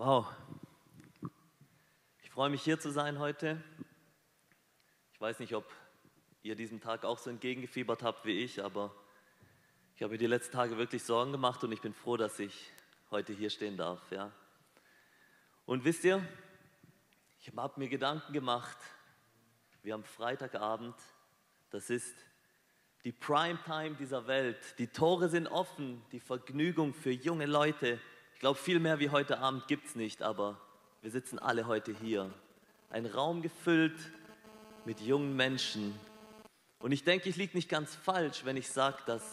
Wow. Ich freue mich hier zu sein heute. Ich weiß nicht, ob ihr diesen Tag auch so entgegengefiebert habt wie ich, aber ich habe mir die letzten Tage wirklich Sorgen gemacht und ich bin froh, dass ich heute hier stehen darf. Ja. Und wisst ihr, ich habe mir Gedanken gemacht, wir haben Freitagabend, das ist die Primetime dieser Welt. Die Tore sind offen, die Vergnügung für junge Leute. Ich glaube, viel mehr wie heute Abend gibt es nicht, aber wir sitzen alle heute hier. Ein Raum gefüllt mit jungen Menschen. Und ich denke, ich liege nicht ganz falsch, wenn ich sage, dass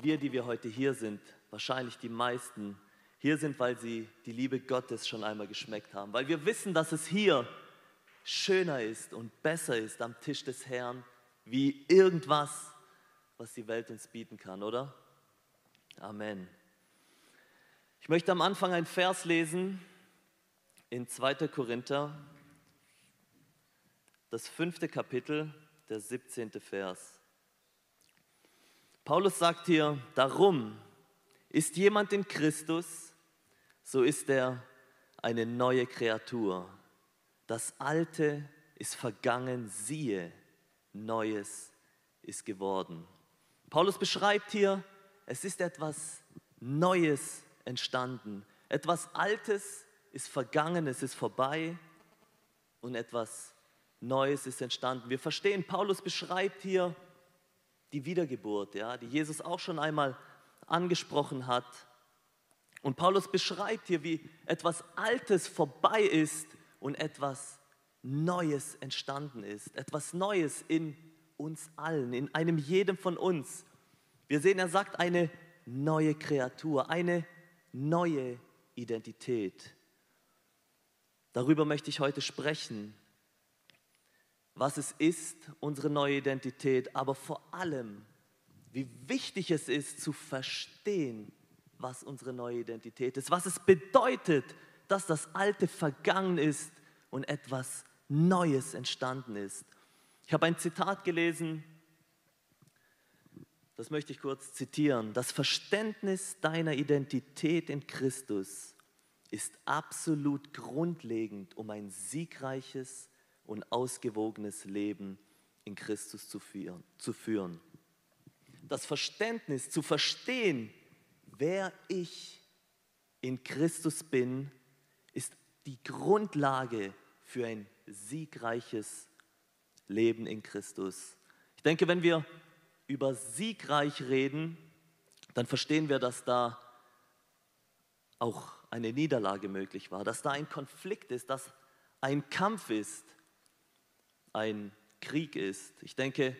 wir, die wir heute hier sind, wahrscheinlich die meisten hier sind, weil sie die Liebe Gottes schon einmal geschmeckt haben. Weil wir wissen, dass es hier schöner ist und besser ist am Tisch des Herrn, wie irgendwas, was die Welt uns bieten kann, oder? Amen. Ich möchte am Anfang einen Vers lesen in 2. Korinther, das fünfte Kapitel, der 17. Vers. Paulus sagt hier, darum ist jemand in Christus, so ist er eine neue Kreatur. Das Alte ist vergangen, siehe, Neues ist geworden. Paulus beschreibt hier, es ist etwas Neues entstanden. Etwas Altes ist vergangen, es ist vorbei und etwas Neues ist entstanden. Wir verstehen, Paulus beschreibt hier die Wiedergeburt, ja, die Jesus auch schon einmal angesprochen hat. Und Paulus beschreibt hier, wie etwas Altes vorbei ist und etwas Neues entstanden ist. Etwas Neues in uns allen, in einem jedem von uns. Wir sehen, er sagt eine neue Kreatur, eine neue Identität. Darüber möchte ich heute sprechen, was es ist, unsere neue Identität, aber vor allem, wie wichtig es ist zu verstehen, was unsere neue Identität ist, was es bedeutet, dass das Alte vergangen ist und etwas Neues entstanden ist. Ich habe ein Zitat gelesen das möchte ich kurz zitieren. Das Verständnis deiner Identität in Christus ist absolut grundlegend, um ein siegreiches und ausgewogenes Leben in Christus zu führen. Das Verständnis, zu verstehen, wer ich in Christus bin, ist die Grundlage für ein siegreiches Leben in Christus. Ich denke, wenn wir über siegreich reden, dann verstehen wir, dass da auch eine Niederlage möglich war, dass da ein Konflikt ist, dass ein Kampf ist, ein Krieg ist. Ich denke,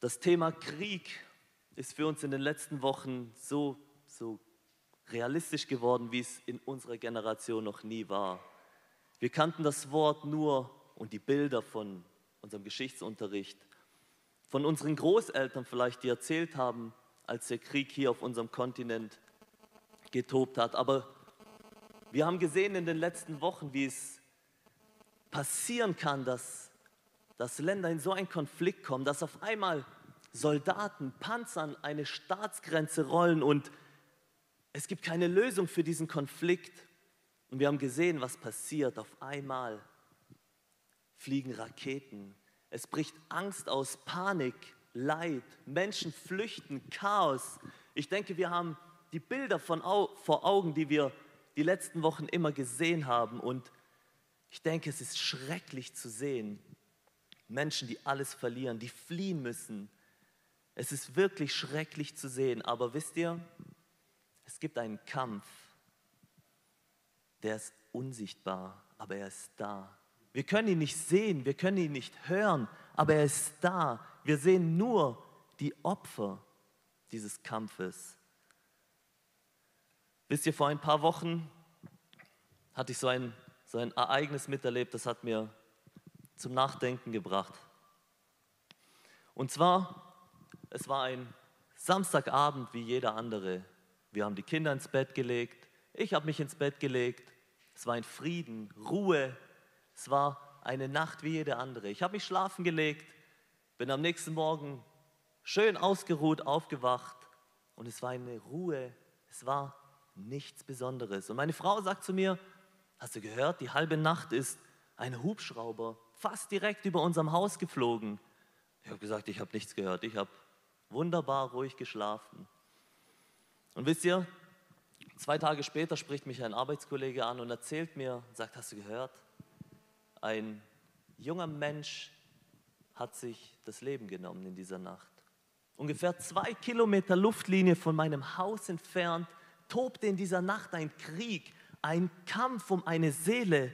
das Thema Krieg ist für uns in den letzten Wochen so, so realistisch geworden, wie es in unserer Generation noch nie war. Wir kannten das Wort nur und die Bilder von unserem Geschichtsunterricht von unseren Großeltern vielleicht, die erzählt haben, als der Krieg hier auf unserem Kontinent getobt hat. Aber wir haben gesehen in den letzten Wochen, wie es passieren kann, dass, dass Länder in so einen Konflikt kommen, dass auf einmal Soldaten, Panzern eine Staatsgrenze rollen und es gibt keine Lösung für diesen Konflikt. Und wir haben gesehen, was passiert. Auf einmal fliegen Raketen es bricht Angst aus, Panik, Leid, Menschen flüchten, Chaos. Ich denke, wir haben die Bilder von Au vor Augen, die wir die letzten Wochen immer gesehen haben. Und ich denke, es ist schrecklich zu sehen. Menschen, die alles verlieren, die fliehen müssen. Es ist wirklich schrecklich zu sehen. Aber wisst ihr, es gibt einen Kampf, der ist unsichtbar, aber er ist da. Wir können ihn nicht sehen, wir können ihn nicht hören, aber er ist da. Wir sehen nur die Opfer dieses Kampfes. Wisst ihr, vor ein paar Wochen hatte ich so ein, so ein Ereignis miterlebt, das hat mir zum Nachdenken gebracht. Und zwar, es war ein Samstagabend wie jeder andere. Wir haben die Kinder ins Bett gelegt, ich habe mich ins Bett gelegt. Es war ein Frieden, Ruhe, es war eine Nacht wie jede andere. Ich habe mich schlafen gelegt, bin am nächsten Morgen schön ausgeruht aufgewacht und es war eine Ruhe, es war nichts Besonderes. Und meine Frau sagt zu mir, hast du gehört, die halbe Nacht ist ein Hubschrauber fast direkt über unserem Haus geflogen. Ich habe gesagt, ich habe nichts gehört. Ich habe wunderbar ruhig geschlafen. Und wisst ihr, zwei Tage später spricht mich ein Arbeitskollege an und erzählt mir, sagt, hast du gehört, ein junger Mensch hat sich das Leben genommen in dieser Nacht. Ungefähr zwei Kilometer Luftlinie von meinem Haus entfernt tobte in dieser Nacht ein Krieg, ein Kampf um eine Seele.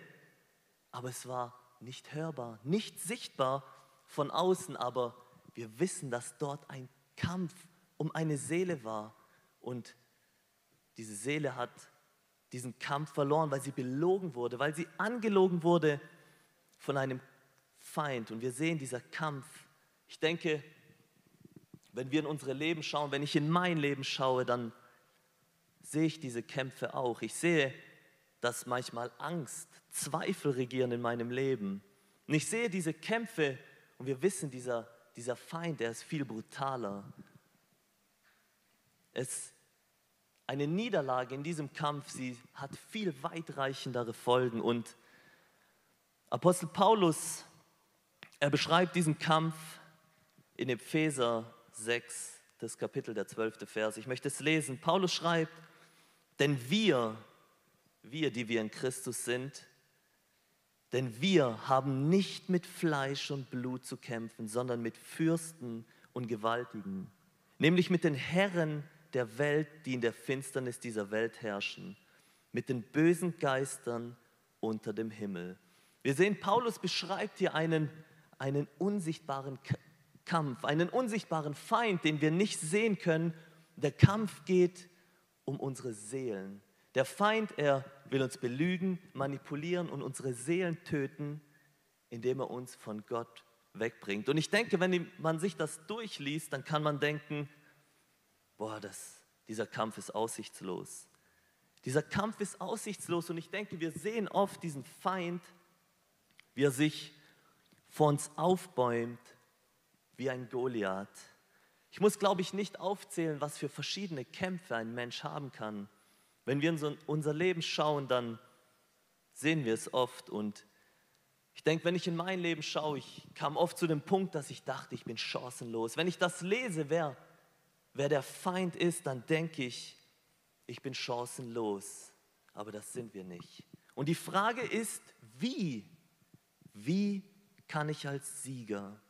Aber es war nicht hörbar, nicht sichtbar von außen, aber wir wissen, dass dort ein Kampf um eine Seele war. Und diese Seele hat diesen Kampf verloren, weil sie belogen wurde, weil sie angelogen wurde von einem Feind. Und wir sehen dieser Kampf. Ich denke, wenn wir in unsere Leben schauen, wenn ich in mein Leben schaue, dann sehe ich diese Kämpfe auch. Ich sehe, dass manchmal Angst, Zweifel regieren in meinem Leben. Und ich sehe diese Kämpfe und wir wissen, dieser, dieser Feind, der ist viel brutaler. Es, eine Niederlage in diesem Kampf, sie hat viel weitreichendere Folgen. Und Apostel Paulus, er beschreibt diesen Kampf in Epheser 6, das Kapitel, der 12. Vers. Ich möchte es lesen. Paulus schreibt, denn wir, wir, die wir in Christus sind, denn wir haben nicht mit Fleisch und Blut zu kämpfen, sondern mit Fürsten und Gewaltigen, nämlich mit den Herren der Welt, die in der Finsternis dieser Welt herrschen, mit den bösen Geistern unter dem Himmel. Wir sehen, Paulus beschreibt hier einen, einen unsichtbaren Kampf, einen unsichtbaren Feind, den wir nicht sehen können. Der Kampf geht um unsere Seelen. Der Feind, er will uns belügen, manipulieren und unsere Seelen töten, indem er uns von Gott wegbringt. Und ich denke, wenn man sich das durchliest, dann kann man denken, boah, das, dieser Kampf ist aussichtslos. Dieser Kampf ist aussichtslos und ich denke, wir sehen oft diesen Feind, wie er sich vor uns aufbäumt wie ein Goliath. Ich muss, glaube ich, nicht aufzählen, was für verschiedene Kämpfe ein Mensch haben kann. Wenn wir in unser Leben schauen, dann sehen wir es oft. Und ich denke, wenn ich in mein Leben schaue, ich kam oft zu dem Punkt, dass ich dachte, ich bin chancenlos. Wenn ich das lese, wer, wer der Feind ist, dann denke ich, ich bin chancenlos. Aber das sind wir nicht. Und die Frage ist, wie? Wie kann ich als Sieger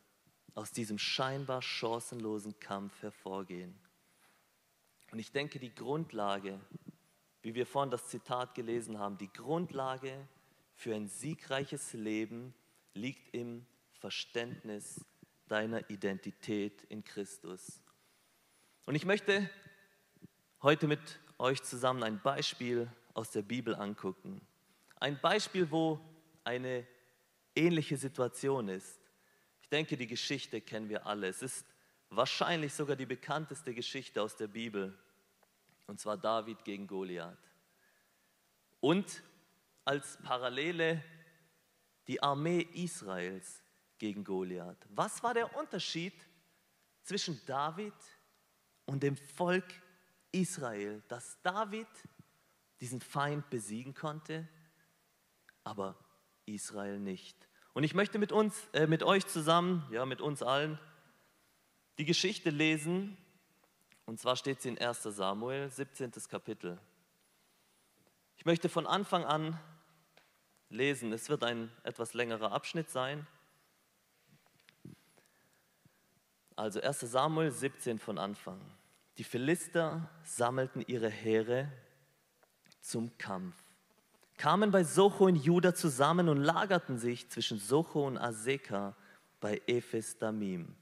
aus diesem scheinbar chancenlosen Kampf hervorgehen. Und ich denke, die Grundlage, wie wir vorhin das Zitat gelesen haben, die Grundlage für ein siegreiches Leben liegt im Verständnis deiner Identität in Christus. Und ich möchte heute mit euch zusammen ein Beispiel aus der Bibel angucken. Ein Beispiel, wo eine ähnliche Situation ist denke, die Geschichte kennen wir alle. Es ist wahrscheinlich sogar die bekannteste Geschichte aus der Bibel. Und zwar David gegen Goliath. Und als Parallele die Armee Israels gegen Goliath. Was war der Unterschied zwischen David und dem Volk Israel, dass David diesen Feind besiegen konnte, aber Israel nicht? Und ich möchte mit uns, äh, mit euch zusammen, ja, mit uns allen, die Geschichte lesen. Und zwar steht sie in 1 Samuel, 17. Kapitel. Ich möchte von Anfang an lesen. Es wird ein etwas längerer Abschnitt sein. Also 1 Samuel 17 von Anfang. Die Philister sammelten ihre Heere zum Kampf kamen bei Socho in Juda zusammen und lagerten sich zwischen Socho und Aseka bei Ephes Damim.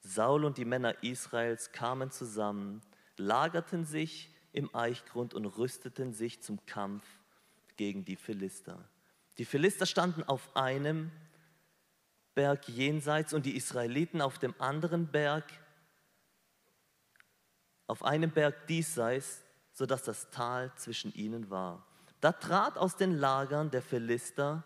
Saul und die Männer Israels kamen zusammen, lagerten sich im Eichgrund und rüsteten sich zum Kampf gegen die Philister. Die Philister standen auf einem Berg jenseits und die Israeliten auf dem anderen Berg, auf einem Berg diesseits, sodass das Tal zwischen ihnen war. Da trat aus den Lagern der Philister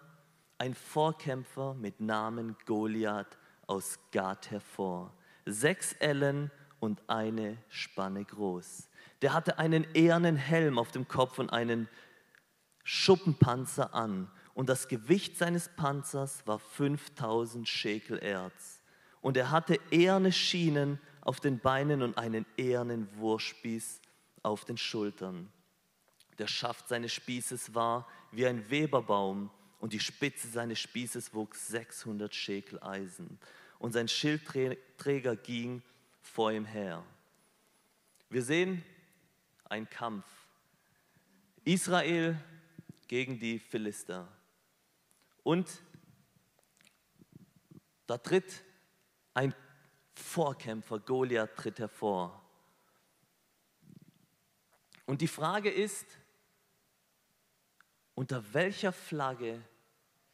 ein Vorkämpfer mit Namen Goliath aus Gath hervor, sechs Ellen und eine Spanne groß. Der hatte einen ehernen Helm auf dem Kopf und einen Schuppenpanzer an. Und das Gewicht seines Panzers war 5000 Schekel Erz. Und er hatte eherne Schienen auf den Beinen und einen ehernen Wurfspieß auf den Schultern. Der Schaft seines Spießes war wie ein Weberbaum und die Spitze seines Spießes wog 600 Schekel Eisen. Und sein Schildträger ging vor ihm her. Wir sehen einen Kampf. Israel gegen die Philister. Und da tritt ein Vorkämpfer, Goliath tritt hervor. Und die Frage ist, unter welcher Flagge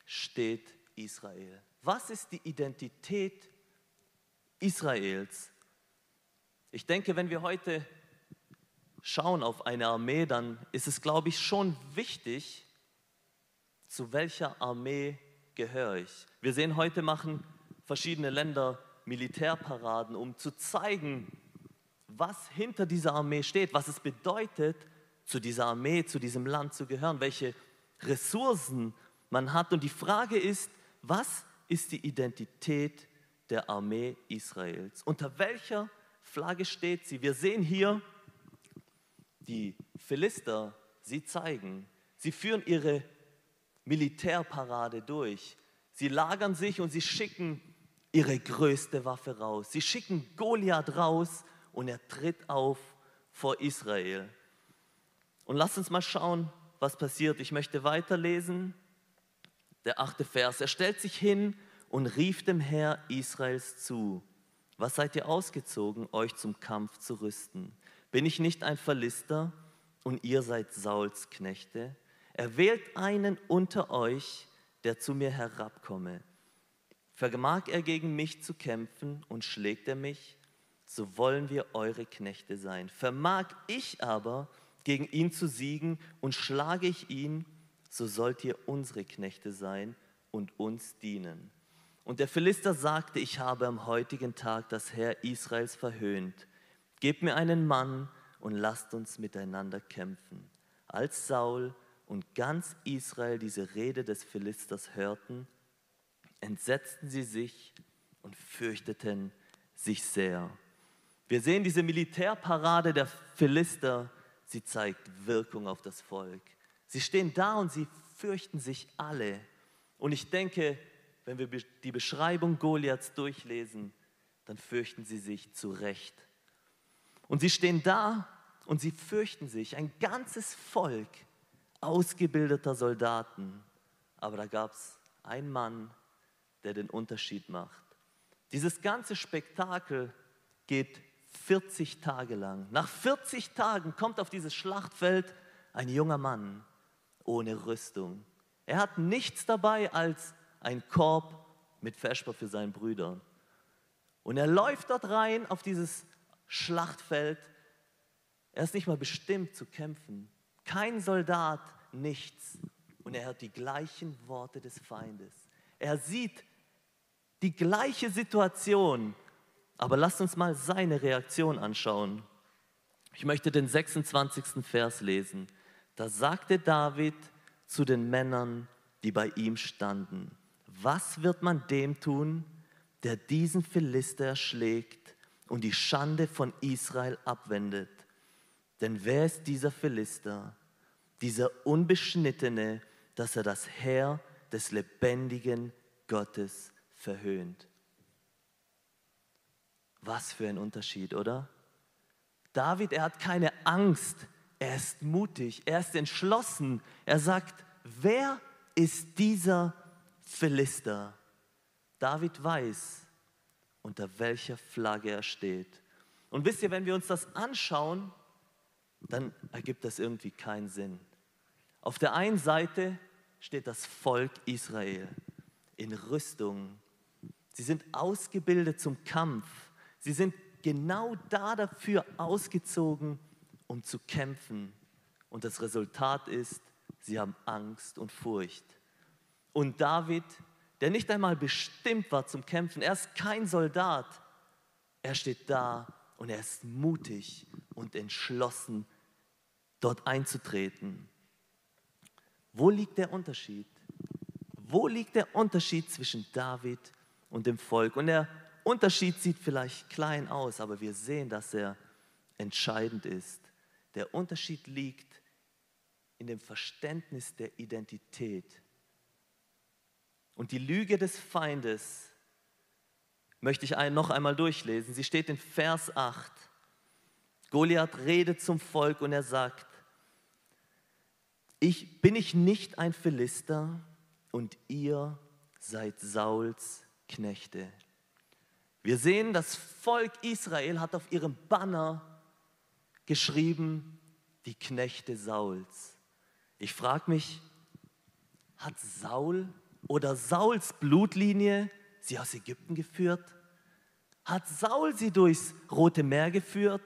steht Israel? Was ist die Identität Israels? Ich denke, wenn wir heute schauen auf eine Armee, dann ist es, glaube ich, schon wichtig, zu welcher Armee gehöre ich. Wir sehen heute machen verschiedene Länder Militärparaden, um zu zeigen, was hinter dieser Armee steht, was es bedeutet, zu dieser Armee, zu diesem Land zu gehören, welche Ressourcen man hat. Und die Frage ist, was ist die Identität der Armee Israels? Unter welcher Flagge steht sie? Wir sehen hier die Philister, sie zeigen, sie führen ihre Militärparade durch. Sie lagern sich und sie schicken ihre größte Waffe raus. Sie schicken Goliath raus und er tritt auf vor Israel. Und lasst uns mal schauen, was passiert. Ich möchte weiterlesen. Der achte Vers. Er stellt sich hin und rief dem Herr Israels zu. Was seid ihr ausgezogen, euch zum Kampf zu rüsten? Bin ich nicht ein Verlister und ihr seid Sauls Knechte? Er wählt einen unter euch, der zu mir herabkomme Vermag er gegen mich zu kämpfen und schlägt er mich, so wollen wir eure Knechte sein. Vermag ich aber gegen ihn zu siegen und schlage ich ihn, so sollt ihr unsere Knechte sein und uns dienen. Und der Philister sagte, ich habe am heutigen Tag das Herr Israels verhöhnt. Gebt mir einen Mann und lasst uns miteinander kämpfen. Als Saul und ganz Israel diese Rede des Philisters hörten, entsetzten sie sich und fürchteten sich sehr. Wir sehen diese Militärparade der Philister, sie zeigt Wirkung auf das Volk. Sie stehen da und sie fürchten sich alle. Und ich denke, wenn wir die Beschreibung Goliaths durchlesen, dann fürchten sie sich zu Recht. Und sie stehen da und sie fürchten sich, ein ganzes Volk ausgebildeter Soldaten. Aber da gab es einen Mann, der den Unterschied macht. Dieses ganze Spektakel geht 40 Tage lang. Nach 40 Tagen kommt auf dieses Schlachtfeld ein junger Mann ohne Rüstung. Er hat nichts dabei als ein Korb mit Vesper für seinen Brüder. Und er läuft dort rein auf dieses Schlachtfeld. Er ist nicht mal bestimmt zu kämpfen. Kein Soldat, nichts. Und er hört die gleichen Worte des Feindes. Er sieht die gleiche Situation, aber lasst uns mal seine Reaktion anschauen. Ich möchte den 26. Vers lesen. Da sagte David zu den Männern, die bei ihm standen, was wird man dem tun, der diesen Philister erschlägt und die Schande von Israel abwendet? Denn wer ist dieser Philister, dieser Unbeschnittene, dass er das Heer des lebendigen Gottes verhöhnt. Was für ein Unterschied, oder? David, er hat keine Angst, er ist mutig, er ist entschlossen. Er sagt, wer ist dieser Philister? David weiß, unter welcher Flagge er steht. Und wisst ihr, wenn wir uns das anschauen, dann ergibt das irgendwie keinen Sinn. Auf der einen Seite steht das Volk Israel in Rüstung, Sie sind ausgebildet zum Kampf. Sie sind genau da dafür ausgezogen, um zu kämpfen. Und das Resultat ist, sie haben Angst und Furcht. Und David, der nicht einmal bestimmt war zum Kämpfen, er ist kein Soldat, er steht da und er ist mutig und entschlossen, dort einzutreten. Wo liegt der Unterschied? Wo liegt der Unterschied zwischen David und dem Volk? Und der Unterschied sieht vielleicht klein aus, aber wir sehen, dass er entscheidend ist. Der Unterschied liegt in dem Verständnis der Identität. Und die Lüge des Feindes möchte ich noch einmal durchlesen. Sie steht in Vers 8. Goliath redet zum Volk und er sagt, ich, bin ich nicht ein Philister und ihr seid Sauls Knechte. Wir sehen, das Volk Israel hat auf ihrem Banner geschrieben, die Knechte Sauls. Ich frage mich, hat Saul oder Sauls Blutlinie sie aus Ägypten geführt? Hat Saul sie durchs Rote Meer geführt?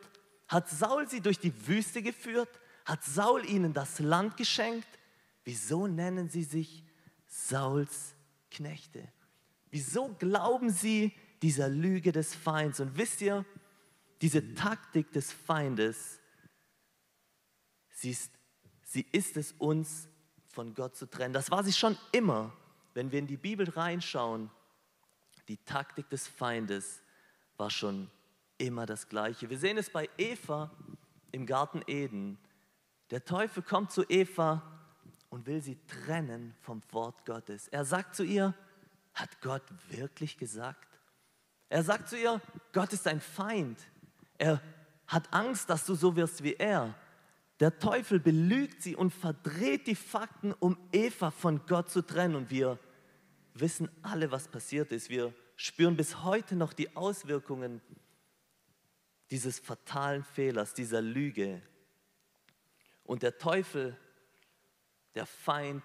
Hat Saul sie durch die Wüste geführt? Hat Saul ihnen das Land geschenkt? Wieso nennen sie sich Sauls Knechte? Wieso glauben sie dieser Lüge des Feinds? Und wisst ihr, diese Taktik des Feindes, sie ist, sie ist es uns von Gott zu trennen. Das war sie schon immer. Wenn wir in die Bibel reinschauen, die Taktik des Feindes war schon immer das Gleiche. Wir sehen es bei Eva im Garten Eden. Der Teufel kommt zu Eva und will sie trennen vom Wort Gottes. Er sagt zu ihr, hat Gott wirklich gesagt? Er sagt zu ihr, Gott ist ein Feind. Er hat Angst, dass du so wirst wie er. Der Teufel belügt sie und verdreht die Fakten, um Eva von Gott zu trennen. Und wir wissen alle, was passiert ist. Wir spüren bis heute noch die Auswirkungen dieses fatalen Fehlers, dieser Lüge. Und der Teufel, der Feind,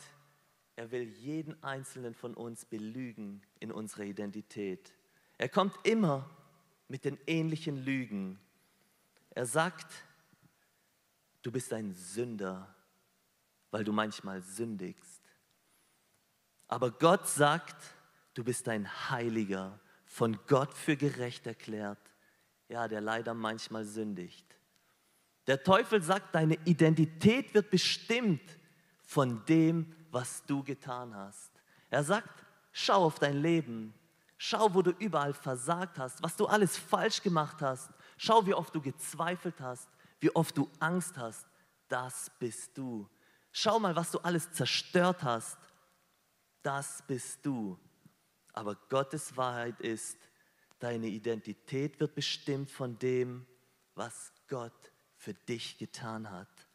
er will jeden einzelnen von uns belügen in unserer Identität. Er kommt immer mit den ähnlichen Lügen. Er sagt, du bist ein Sünder, weil du manchmal sündigst. Aber Gott sagt, du bist ein Heiliger, von Gott für gerecht erklärt, ja, der leider manchmal sündigt. Der Teufel sagt, deine Identität wird bestimmt von dem, was du getan hast. Er sagt, schau auf dein Leben, schau, wo du überall versagt hast, was du alles falsch gemacht hast, schau, wie oft du gezweifelt hast, wie oft du Angst hast. Das bist du. Schau mal, was du alles zerstört hast. Das bist du. Aber Gottes Wahrheit ist, deine Identität wird bestimmt von dem, was Gott für dich getan hat.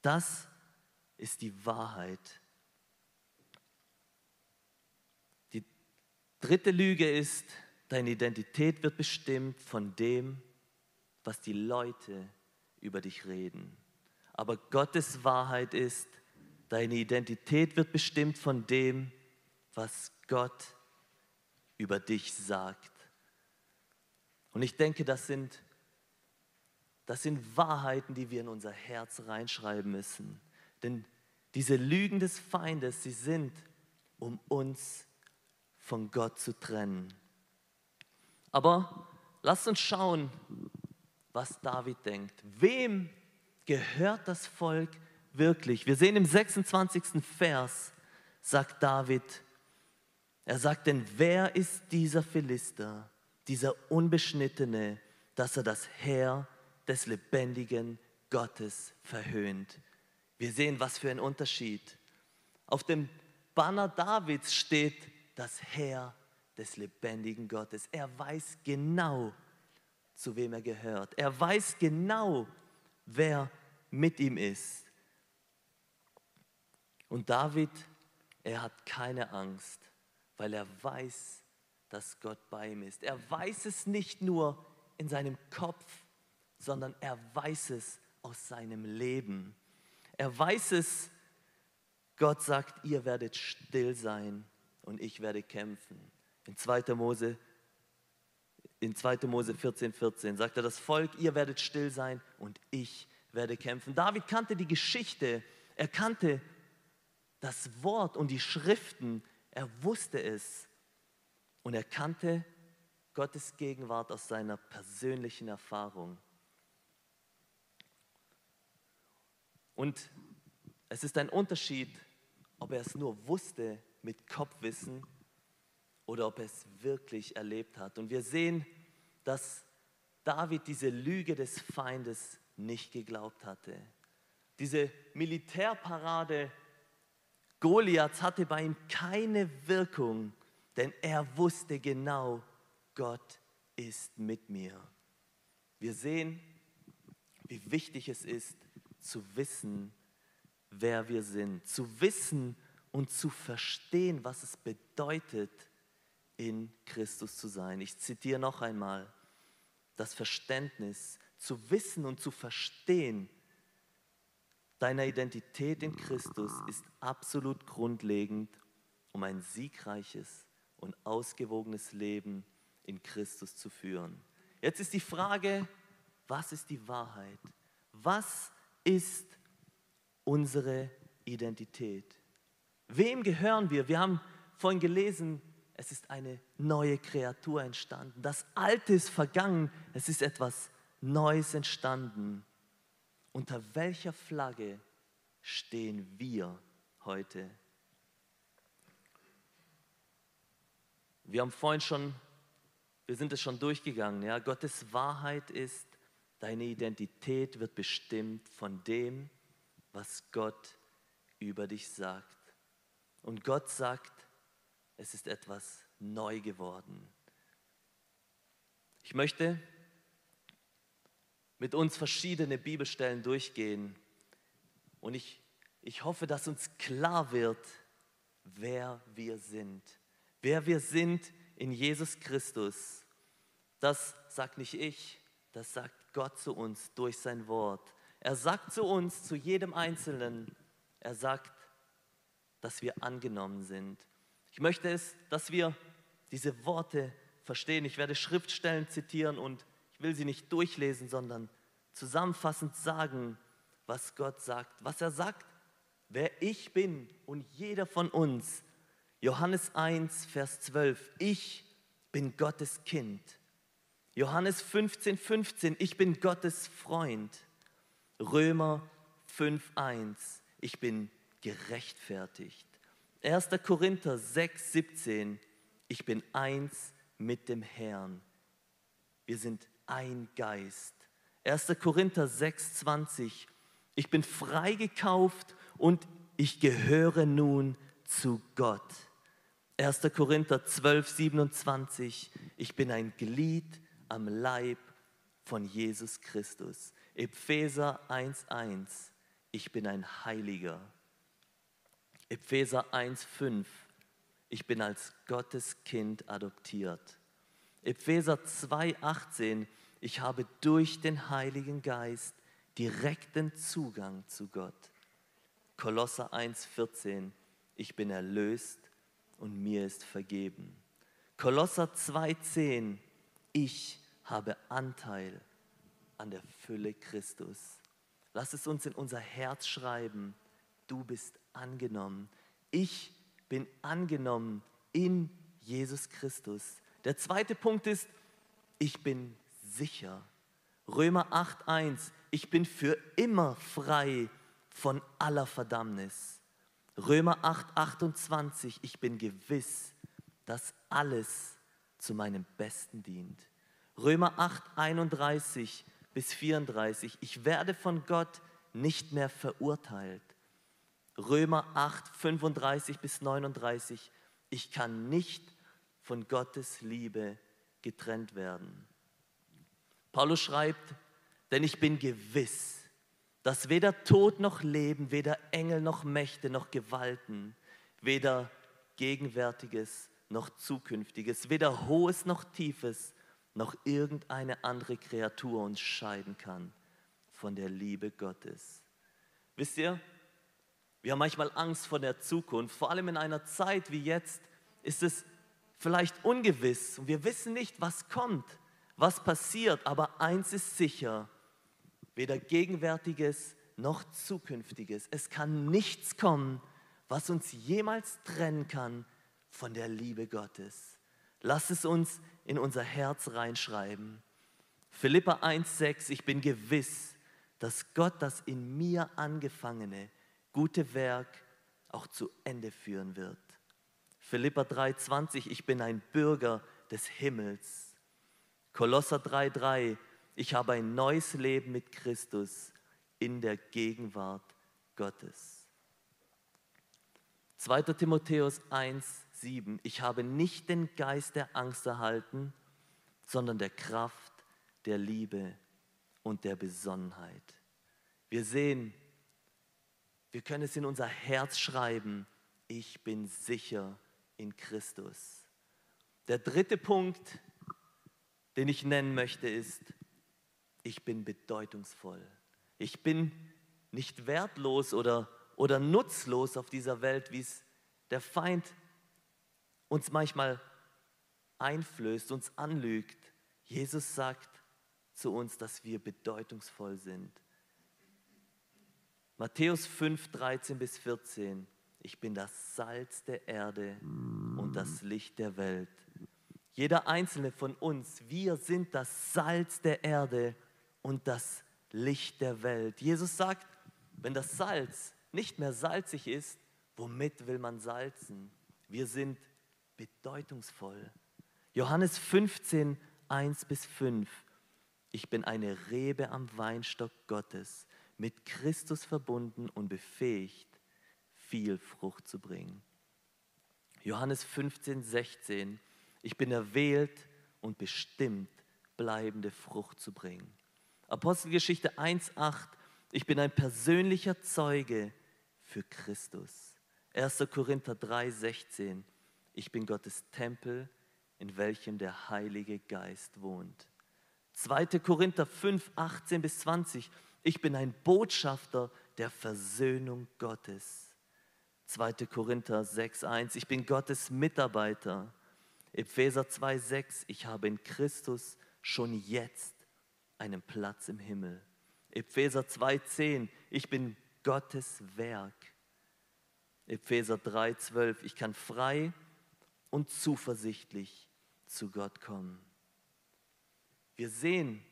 Das ist die Wahrheit. Dritte Lüge ist, deine Identität wird bestimmt von dem, was die Leute über dich reden. Aber Gottes Wahrheit ist, deine Identität wird bestimmt von dem, was Gott über dich sagt. Und ich denke, das sind, das sind Wahrheiten, die wir in unser Herz reinschreiben müssen. Denn diese Lügen des Feindes, sie sind, um uns von Gott zu trennen. Aber lasst uns schauen, was David denkt. Wem gehört das Volk wirklich? Wir sehen im 26. Vers, sagt David, er sagt, denn wer ist dieser Philister, dieser Unbeschnittene, dass er das Heer des lebendigen Gottes verhöhnt? Wir sehen, was für ein Unterschied. Auf dem Banner Davids steht das Heer des lebendigen Gottes. Er weiß genau, zu wem er gehört. Er weiß genau, wer mit ihm ist. Und David, er hat keine Angst weil er weiß, dass Gott bei ihm ist. Er weiß es nicht nur in seinem Kopf, sondern er weiß es aus seinem Leben. Er weiß es, Gott sagt, ihr werdet still sein und ich werde kämpfen. In 2. Mose, in 2. Mose 14, 14 sagt er, das Volk, ihr werdet still sein und ich werde kämpfen. David kannte die Geschichte, er kannte das Wort und die Schriften, er wusste es und er kannte Gottes Gegenwart aus seiner persönlichen Erfahrung. Und es ist ein Unterschied, ob er es nur wusste mit Kopfwissen oder ob er es wirklich erlebt hat. Und wir sehen, dass David diese Lüge des Feindes nicht geglaubt hatte. Diese Militärparade Goliaths hatte bei ihm keine Wirkung, denn er wusste genau, Gott ist mit mir. Wir sehen, wie wichtig es ist, zu wissen, wer wir sind, zu wissen und zu verstehen, was es bedeutet, in Christus zu sein. Ich zitiere noch einmal das Verständnis, zu wissen und zu verstehen, deiner Identität in Christus ist absolut grundlegend, um ein siegreiches und ausgewogenes Leben in Christus zu führen. Jetzt ist die Frage, was ist die Wahrheit? Was ist unsere Identität? Wem gehören wir? Wir haben vorhin gelesen, es ist eine neue Kreatur entstanden. Das Alte ist vergangen, es ist etwas Neues entstanden. Unter welcher Flagge stehen wir heute? Wir haben vorhin schon, wir sind es schon durchgegangen, ja, Gottes Wahrheit ist, deine Identität wird bestimmt von dem, was Gott über dich sagt. Und Gott sagt, es ist etwas neu geworden. Ich möchte mit uns verschiedene Bibelstellen durchgehen und ich, ich hoffe, dass uns klar wird, wer wir sind. Wer wir sind in Jesus Christus. Das sagt nicht ich, das sagt Gott zu uns durch sein Wort. Er sagt zu uns, zu jedem Einzelnen, er sagt, dass wir angenommen sind. Ich möchte es, dass wir diese Worte verstehen. Ich werde Schriftstellen zitieren und ich will sie nicht durchlesen, sondern zusammenfassend sagen, was Gott sagt, was er sagt, wer ich bin und jeder von uns. Johannes 1, Vers 12, ich bin Gottes Kind. Johannes 15, 15, ich bin Gottes Freund. Römer 5, 1, ich bin gerechtfertigt. 1. Korinther 6, 17, ich bin eins mit dem Herrn. Wir sind ein Geist. 1. Korinther 6, 20, ich bin freigekauft und ich gehöre nun zu Gott. 1. Korinther 12, 27, ich bin ein Glied am Leib von Jesus Christus. Epheser 1, 1, ich bin ein Heiliger. Epheser 1,5, ich bin als Gottes Kind adoptiert. Epheser 2,18, ich habe durch den Heiligen Geist direkten Zugang zu Gott. Kolosser 1,14, ich bin erlöst und mir ist vergeben. Kolosser 2,10, ich habe Anteil an der Fülle Christus. Lass es uns in unser Herz schreiben du bist angenommen. Ich bin angenommen in Jesus Christus. Der zweite Punkt ist, ich bin sicher. Römer 8.1, ich bin für immer frei von aller Verdammnis. Römer 8.28, ich bin gewiss, dass alles zu meinem Besten dient. Römer 8.31 bis 34, ich werde von Gott nicht mehr verurteilt. Römer 8, 35 bis 39, ich kann nicht von Gottes Liebe getrennt werden. Paulus schreibt, denn ich bin gewiss, dass weder Tod noch Leben, weder Engel noch Mächte noch Gewalten, weder Gegenwärtiges noch Zukünftiges, weder Hohes noch Tiefes, noch irgendeine andere Kreatur uns scheiden kann von der Liebe Gottes. Wisst ihr, wir haben manchmal Angst vor der Zukunft. Vor allem in einer Zeit wie jetzt ist es vielleicht ungewiss und wir wissen nicht, was kommt, was passiert. Aber eins ist sicher, weder Gegenwärtiges noch Zukünftiges. Es kann nichts kommen, was uns jemals trennen kann von der Liebe Gottes. Lass es uns in unser Herz reinschreiben. Philippa 1,6, ich bin gewiss, dass Gott das in mir angefangene gute Werk auch zu Ende führen wird. Philippa 3,20, ich bin ein Bürger des Himmels. Kolosser 3,3, ich habe ein neues Leben mit Christus in der Gegenwart Gottes. 2. Timotheus 1, 7. Ich habe nicht den Geist der Angst erhalten, sondern der Kraft, der Liebe und der Besonnenheit. Wir sehen, wir können es in unser Herz schreiben, ich bin sicher in Christus. Der dritte Punkt, den ich nennen möchte, ist, ich bin bedeutungsvoll. Ich bin nicht wertlos oder, oder nutzlos auf dieser Welt, wie es der Feind uns manchmal einflößt, uns anlügt. Jesus sagt zu uns, dass wir bedeutungsvoll sind. Matthäus 5, 13 bis 14. Ich bin das Salz der Erde und das Licht der Welt. Jeder einzelne von uns, wir sind das Salz der Erde und das Licht der Welt. Jesus sagt, wenn das Salz nicht mehr salzig ist, womit will man salzen? Wir sind bedeutungsvoll. Johannes 15, 1 bis 5. Ich bin eine Rebe am Weinstock Gottes, mit Christus verbunden und befähigt, viel Frucht zu bringen. Johannes 15, 16. Ich bin erwählt und bestimmt, bleibende Frucht zu bringen. Apostelgeschichte 1,8, ich bin ein persönlicher Zeuge für Christus. 1. Korinther 3,16, ich bin Gottes Tempel, in welchem der Heilige Geist wohnt. 2. Korinther 5, 18 bis 20, ich bin ein Botschafter der Versöhnung Gottes. 2. Korinther 6, 1, ich bin Gottes Mitarbeiter. Epheser 2, 6, ich habe in Christus schon jetzt einen Platz im Himmel. Epheser 2,10, ich bin Gottes Werk. Epheser 3,12, ich kann frei und zuversichtlich zu Gott kommen. Wir sehen,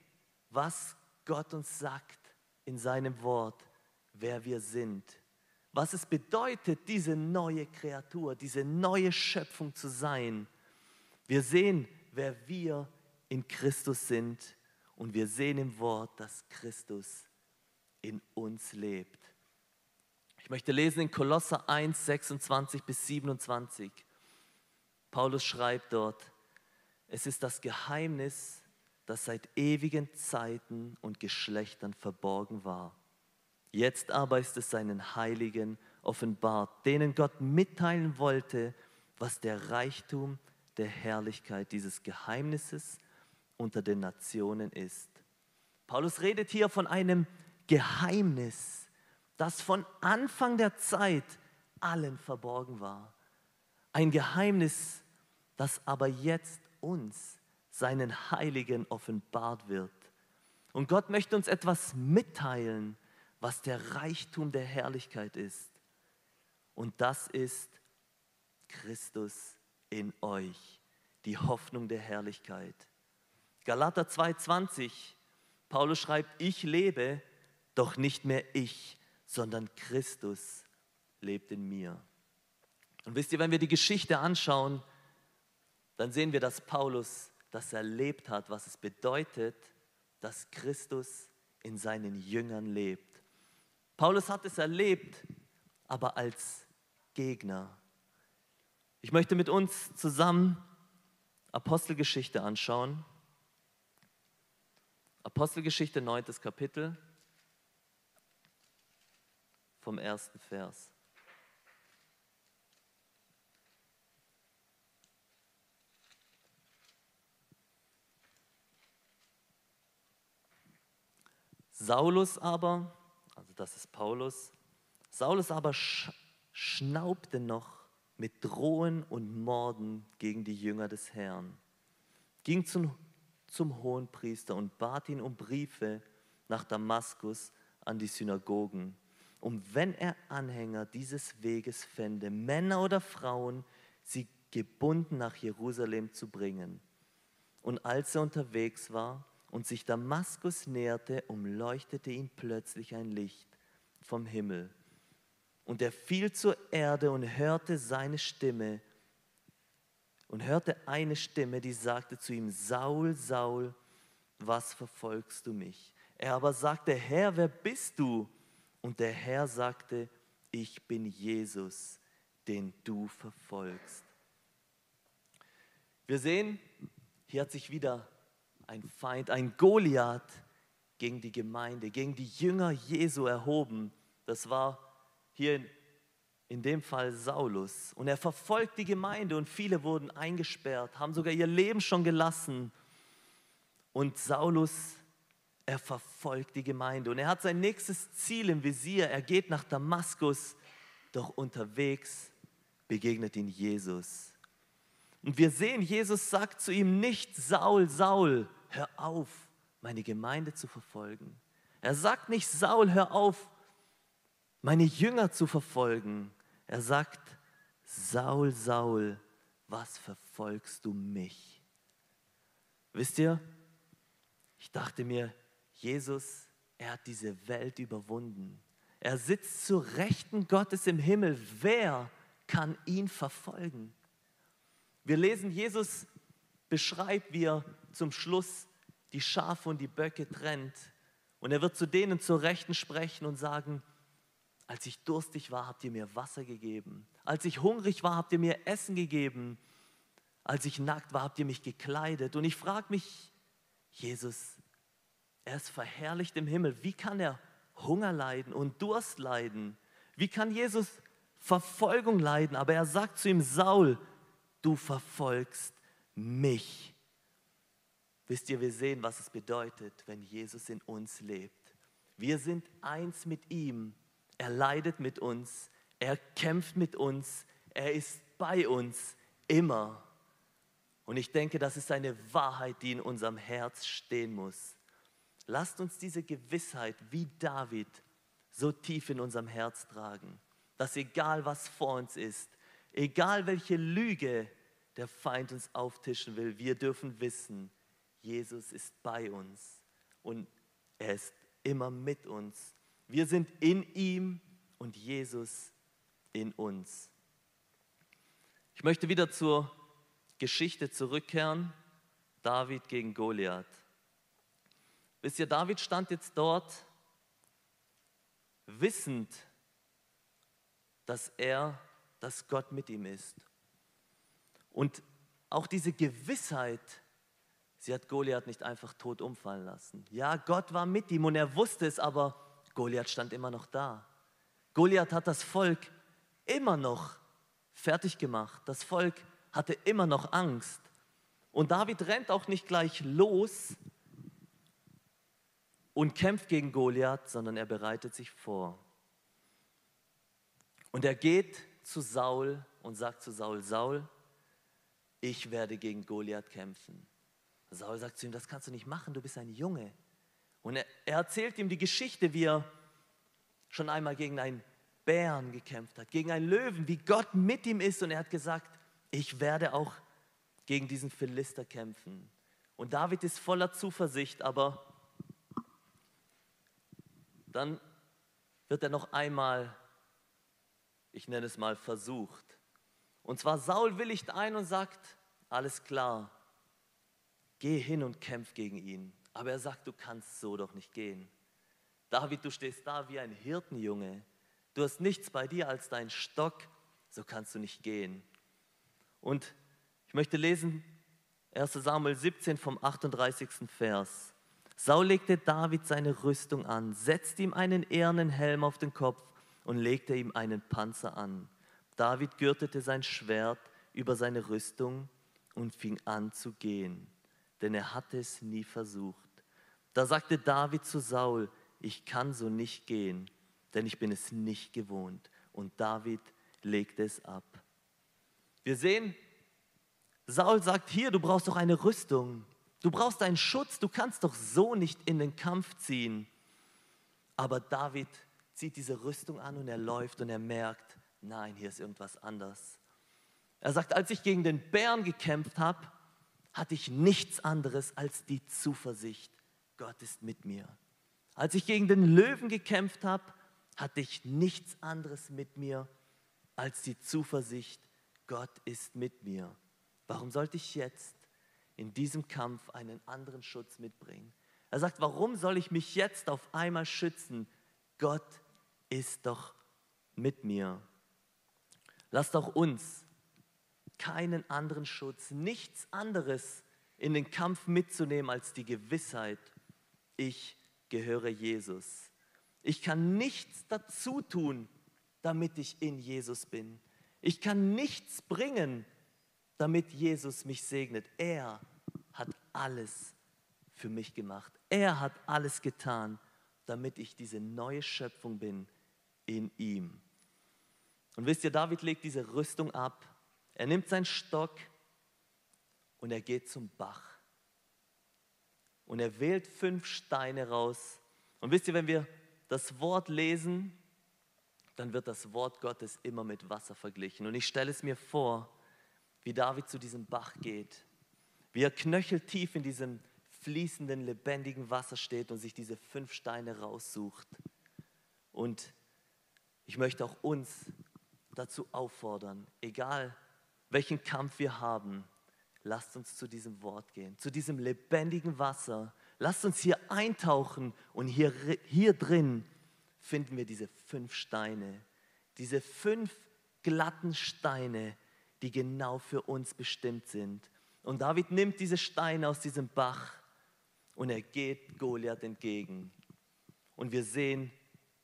was Gott uns sagt in seinem Wort, wer wir sind. Was es bedeutet, diese neue Kreatur, diese neue Schöpfung zu sein. Wir sehen, wer wir in Christus sind und wir sehen im Wort, dass Christus in uns lebt. Ich möchte lesen in Kolosser 1, 26 bis 27. Paulus schreibt dort, es ist das Geheimnis, das seit ewigen Zeiten und Geschlechtern verborgen war. Jetzt aber ist es seinen Heiligen offenbart, denen Gott mitteilen wollte, was der Reichtum der Herrlichkeit dieses Geheimnisses unter den Nationen ist. Paulus redet hier von einem Geheimnis, das von Anfang der Zeit allen verborgen war. Ein Geheimnis, das aber jetzt uns, seinen Heiligen, offenbart wird. Und Gott möchte uns etwas mitteilen, was der Reichtum der Herrlichkeit ist. Und das ist Christus in euch, die Hoffnung der Herrlichkeit. Galater 2,20, Paulus schreibt, ich lebe, doch nicht mehr ich, sondern Christus lebt in mir. Und wisst ihr, wenn wir die Geschichte anschauen, dann sehen wir, dass Paulus das erlebt hat, was es bedeutet, dass Christus in seinen Jüngern lebt. Paulus hat es erlebt, aber als Gegner. Ich möchte mit uns zusammen Apostelgeschichte anschauen. Apostelgeschichte 9. Kapitel vom ersten Vers. Saulus aber, also das ist Paulus, Saulus aber sch schnaubte noch mit Drohen und Morden gegen die Jünger des Herrn, ging zum zum Hohenpriester und bat ihn um Briefe nach Damaskus an die Synagogen, um wenn er Anhänger dieses Weges fände, Männer oder Frauen, sie gebunden nach Jerusalem zu bringen. Und als er unterwegs war und sich Damaskus näherte, umleuchtete ihn plötzlich ein Licht vom Himmel. Und er fiel zur Erde und hörte seine Stimme und hörte eine Stimme, die sagte zu ihm, Saul, Saul, was verfolgst du mich? Er aber sagte, Herr, wer bist du? Und der Herr sagte, ich bin Jesus, den du verfolgst. Wir sehen, hier hat sich wieder ein Feind, ein Goliath gegen die Gemeinde, gegen die Jünger Jesu erhoben. Das war hier in, in dem Fall Saulus. Und er verfolgt die Gemeinde und viele wurden eingesperrt, haben sogar ihr Leben schon gelassen. Und Saulus, er verfolgt die Gemeinde und er hat sein nächstes Ziel im Visier. Er geht nach Damaskus, doch unterwegs begegnet ihn Jesus. Und wir sehen, Jesus sagt zu ihm nicht, Saul, Saul, hör auf, meine Gemeinde zu verfolgen. Er sagt nicht, Saul, hör auf, meine Jünger zu verfolgen. Er sagt, Saul, Saul, was verfolgst du mich? Wisst ihr, ich dachte mir, Jesus, er hat diese Welt überwunden. Er sitzt zu Rechten Gottes im Himmel. Wer kann ihn verfolgen? Wir lesen, Jesus beschreibt, wie er zum Schluss die Schafe und die Böcke trennt. Und er wird zu denen zur Rechten sprechen und sagen, als ich durstig war, habt ihr mir Wasser gegeben. Als ich hungrig war, habt ihr mir Essen gegeben. Als ich nackt war, habt ihr mich gekleidet. Und ich frage mich, Jesus, er ist verherrlicht im Himmel. Wie kann er Hunger leiden und Durst leiden? Wie kann Jesus Verfolgung leiden? Aber er sagt zu ihm, Saul, du verfolgst mich. Wisst ihr, wir sehen, was es bedeutet, wenn Jesus in uns lebt. Wir sind eins mit ihm er leidet mit uns, er kämpft mit uns, er ist bei uns immer. Und ich denke, das ist eine Wahrheit, die in unserem Herz stehen muss. Lasst uns diese Gewissheit wie David so tief in unserem Herz tragen, dass egal was vor uns ist, egal welche Lüge der Feind uns auftischen will, wir dürfen wissen, Jesus ist bei uns und er ist immer mit uns wir sind in ihm und Jesus in uns. Ich möchte wieder zur Geschichte zurückkehren. David gegen Goliath. Wisst ihr, David stand jetzt dort, wissend, dass er, dass Gott mit ihm ist. Und auch diese Gewissheit, sie hat Goliath nicht einfach tot umfallen lassen. Ja, Gott war mit ihm und er wusste es, aber Goliath stand immer noch da. Goliath hat das Volk immer noch fertig gemacht. Das Volk hatte immer noch Angst. Und David rennt auch nicht gleich los und kämpft gegen Goliath, sondern er bereitet sich vor. Und er geht zu Saul und sagt zu Saul, Saul, ich werde gegen Goliath kämpfen. Saul sagt zu ihm, das kannst du nicht machen, du bist ein Junge. Und er, er erzählt ihm die Geschichte, wie er schon einmal gegen einen Bären gekämpft hat, gegen einen Löwen, wie Gott mit ihm ist. Und er hat gesagt, ich werde auch gegen diesen Philister kämpfen. Und David ist voller Zuversicht, aber dann wird er noch einmal, ich nenne es mal, versucht. Und zwar Saul willigt ein und sagt, alles klar, geh hin und kämpf gegen ihn. Aber er sagt, du kannst so doch nicht gehen. David, du stehst da wie ein Hirtenjunge. Du hast nichts bei dir als dein Stock, so kannst du nicht gehen. Und ich möchte lesen 1 Samuel 17 vom 38. Vers. Saul legte David seine Rüstung an, setzte ihm einen ehernen Helm auf den Kopf und legte ihm einen Panzer an. David gürtete sein Schwert über seine Rüstung und fing an zu gehen denn er hatte es nie versucht. Da sagte David zu Saul, ich kann so nicht gehen, denn ich bin es nicht gewohnt. Und David legte es ab. Wir sehen, Saul sagt, hier, du brauchst doch eine Rüstung. Du brauchst einen Schutz, du kannst doch so nicht in den Kampf ziehen. Aber David zieht diese Rüstung an und er läuft und er merkt, nein, hier ist irgendwas anders. Er sagt, als ich gegen den Bären gekämpft habe, hatte ich nichts anderes als die Zuversicht, Gott ist mit mir. Als ich gegen den Löwen gekämpft habe, hatte ich nichts anderes mit mir als die Zuversicht, Gott ist mit mir. Warum sollte ich jetzt in diesem Kampf einen anderen Schutz mitbringen? Er sagt, warum soll ich mich jetzt auf einmal schützen? Gott ist doch mit mir. Lasst auch uns keinen anderen Schutz, nichts anderes in den Kampf mitzunehmen als die Gewissheit, ich gehöre Jesus. Ich kann nichts dazu tun, damit ich in Jesus bin. Ich kann nichts bringen, damit Jesus mich segnet. Er hat alles für mich gemacht. Er hat alles getan, damit ich diese neue Schöpfung bin in ihm. Und wisst ihr, David legt diese Rüstung ab. Er nimmt seinen Stock und er geht zum Bach. Und er wählt fünf Steine raus. Und wisst ihr, wenn wir das Wort lesen, dann wird das Wort Gottes immer mit Wasser verglichen. Und ich stelle es mir vor, wie David zu diesem Bach geht, wie er knöcheltief in diesem fließenden, lebendigen Wasser steht und sich diese fünf Steine raussucht. Und ich möchte auch uns dazu auffordern, egal welchen Kampf wir haben, lasst uns zu diesem Wort gehen, zu diesem lebendigen Wasser. Lasst uns hier eintauchen und hier, hier drin finden wir diese fünf Steine, diese fünf glatten Steine, die genau für uns bestimmt sind. Und David nimmt diese Steine aus diesem Bach und er geht Goliath entgegen. Und wir sehen,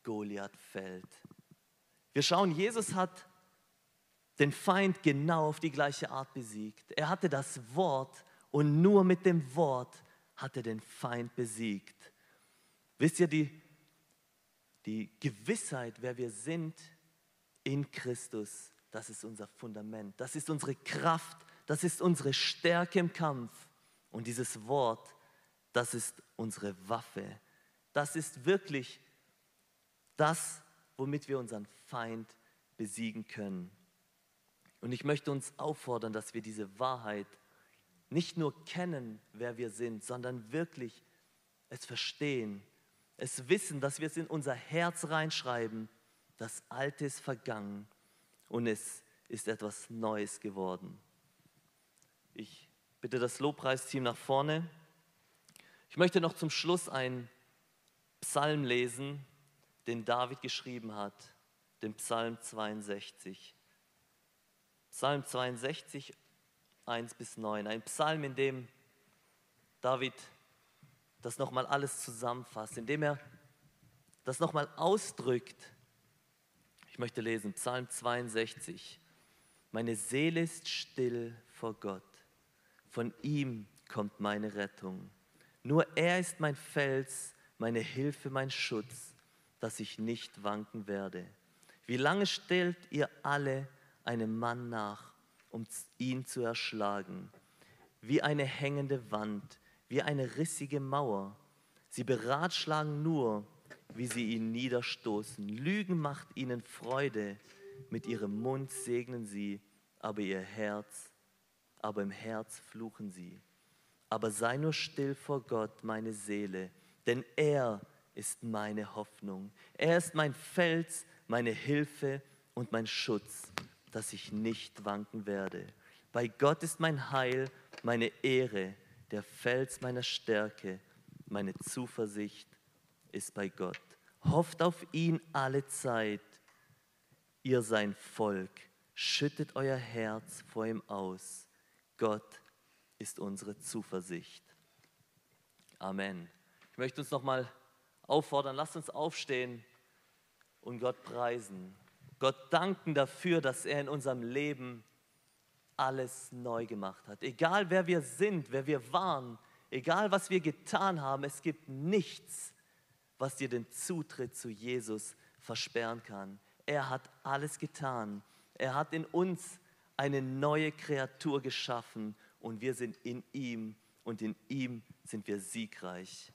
Goliath fällt. Wir schauen, Jesus hat den Feind genau auf die gleiche Art besiegt. Er hatte das Wort und nur mit dem Wort hat er den Feind besiegt. Wisst ihr, die, die Gewissheit, wer wir sind in Christus, das ist unser Fundament, das ist unsere Kraft, das ist unsere Stärke im Kampf. Und dieses Wort, das ist unsere Waffe. Das ist wirklich das, womit wir unseren Feind besiegen können. Und ich möchte uns auffordern, dass wir diese Wahrheit nicht nur kennen, wer wir sind, sondern wirklich es verstehen, es wissen, dass wir es in unser Herz reinschreiben. Das Alte ist vergangen und es ist etwas Neues geworden. Ich bitte das Lobpreisteam nach vorne. Ich möchte noch zum Schluss einen Psalm lesen, den David geschrieben hat, den Psalm 62. Psalm 62, 1 bis 9. Ein Psalm, in dem David das nochmal alles zusammenfasst, indem er das nochmal ausdrückt. Ich möchte lesen, Psalm 62. Meine Seele ist still vor Gott. Von ihm kommt meine Rettung. Nur er ist mein Fels, meine Hilfe, mein Schutz, dass ich nicht wanken werde. Wie lange stellt ihr alle einem Mann nach, um ihn zu erschlagen? Wie eine hängende Wand, wie eine rissige Mauer. Sie beratschlagen nur, wie sie ihn niederstoßen. Lügen macht ihnen Freude, mit ihrem Mund segnen sie, aber ihr Herz, aber im Herz fluchen sie. Aber sei nur still vor Gott, meine Seele, denn er ist meine Hoffnung. Er ist mein Fels, meine Hilfe und mein Schutz, dass ich nicht wanken werde. Bei Gott ist mein Heil, meine Ehre, der Fels meiner Stärke, meine Zuversicht ist bei Gott. Hofft auf ihn alle Zeit, ihr sein Volk, schüttet euer Herz vor ihm aus. Gott ist unsere Zuversicht. Amen. Ich möchte uns nochmal auffordern, lasst uns aufstehen und Gott preisen. Gott danken dafür, dass er in unserem Leben alles neu gemacht hat. Egal wer wir sind, wer wir waren, egal was wir getan haben, es gibt nichts, was dir den Zutritt zu Jesus versperren kann. Er hat alles getan. Er hat in uns eine neue Kreatur geschaffen und wir sind in ihm und in ihm sind wir siegreich.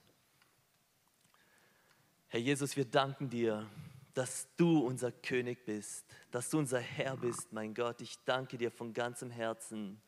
Herr Jesus, wir danken dir, dass du unser König bist, dass du unser Herr bist, mein Gott. Ich danke dir von ganzem Herzen,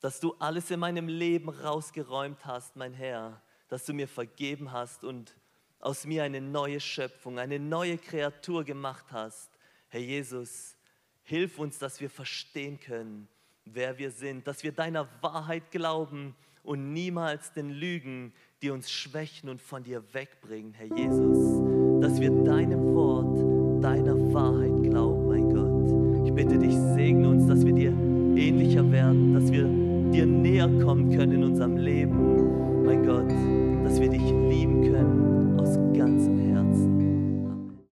dass du alles in meinem Leben rausgeräumt hast, mein Herr, dass du mir vergeben hast und aus mir eine neue Schöpfung, eine neue Kreatur gemacht hast. Herr Jesus, hilf uns, dass wir verstehen können, wer wir sind, dass wir deiner Wahrheit glauben und niemals den Lügen, die uns schwächen und von dir wegbringen, Herr Jesus, dass wir deinem deiner Wahrheit glauben, mein Gott. Ich bitte dich, segne uns, dass wir dir ähnlicher werden, dass wir dir näher kommen können in unserem Leben, mein Gott, dass wir dich